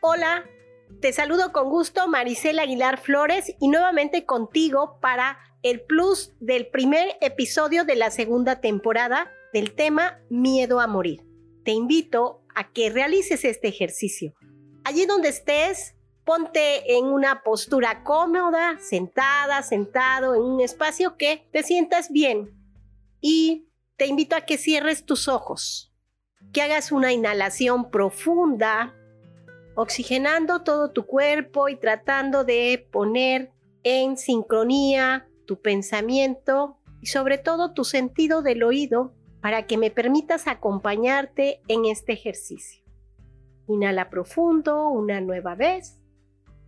Hola, te saludo con gusto Maricela Aguilar Flores y nuevamente contigo para el plus del primer episodio de la segunda temporada del tema Miedo a morir. Te invito a que realices este ejercicio. Allí donde estés, ponte en una postura cómoda, sentada, sentado, en un espacio que te sientas bien. Y te invito a que cierres tus ojos, que hagas una inhalación profunda, oxigenando todo tu cuerpo y tratando de poner en sincronía tu pensamiento y sobre todo tu sentido del oído para que me permitas acompañarte en este ejercicio. Inhala profundo una nueva vez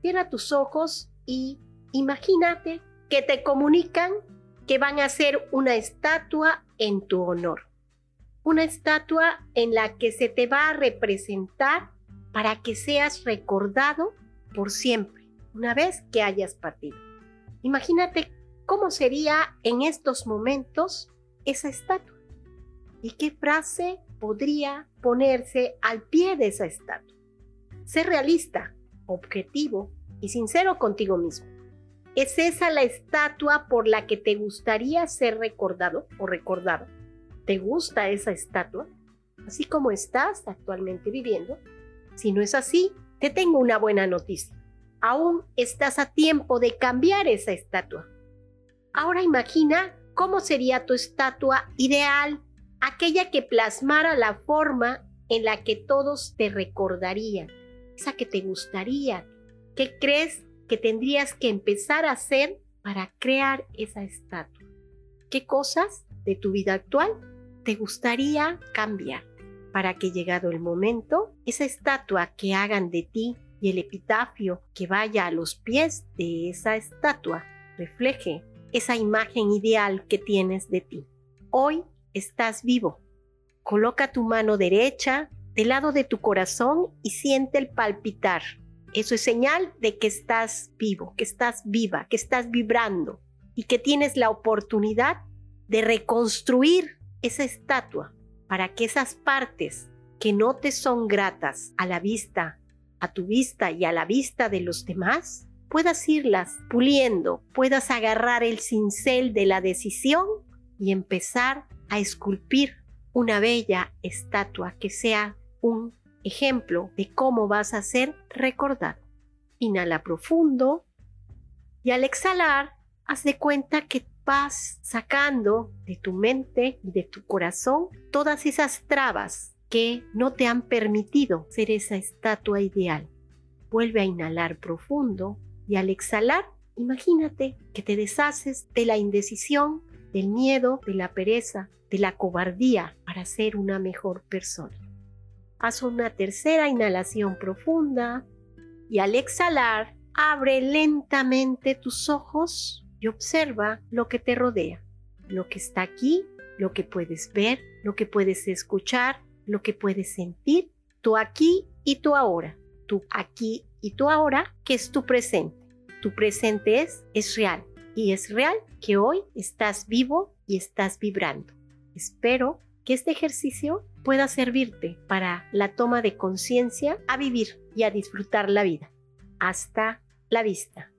Cierra tus ojos y imagínate que te comunican que van a hacer una estatua en tu honor. Una estatua en la que se te va a representar para que seas recordado por siempre, una vez que hayas partido. Imagínate cómo sería en estos momentos esa estatua y qué frase podría ponerse al pie de esa estatua. Sé realista, objetivo y sincero contigo mismo. ¿Es esa la estatua por la que te gustaría ser recordado o recordado? ¿Te gusta esa estatua? Así como estás actualmente viviendo. Si no es así, te tengo una buena noticia. Aún estás a tiempo de cambiar esa estatua. Ahora imagina cómo sería tu estatua ideal, aquella que plasmara la forma en la que todos te recordarían esa que te gustaría? ¿Qué crees que tendrías que empezar a hacer para crear esa estatua? ¿Qué cosas de tu vida actual te gustaría cambiar para que llegado el momento, esa estatua que hagan de ti y el epitafio que vaya a los pies de esa estatua refleje esa imagen ideal que tienes de ti? Hoy estás vivo. Coloca tu mano derecha del lado de tu corazón y siente el palpitar. Eso es señal de que estás vivo, que estás viva, que estás vibrando y que tienes la oportunidad de reconstruir esa estatua para que esas partes que no te son gratas a la vista, a tu vista y a la vista de los demás, puedas irlas puliendo, puedas agarrar el cincel de la decisión y empezar a esculpir una bella estatua que sea un ejemplo de cómo vas a ser recordado. Inhala profundo y al exhalar, haz de cuenta que sacando de tu mente y de tu corazón todas esas trabas que no te han permitido ser esa estatua ideal. Vuelve a inhalar profundo y al exhalar, imagínate que te deshaces de la indecisión, del miedo, de la pereza, de la cobardía para ser una mejor persona. Haz una tercera inhalación profunda y al exhalar, abre lentamente tus ojos y observa lo que te rodea, lo que está aquí, lo que puedes ver, lo que puedes escuchar, lo que puedes sentir, tu aquí y tu ahora, tu aquí y tu ahora, que es tu presente. Tu presente es, es real y es real que hoy estás vivo y estás vibrando. Espero que este ejercicio pueda servirte para la toma de conciencia a vivir y a disfrutar la vida. Hasta la vista.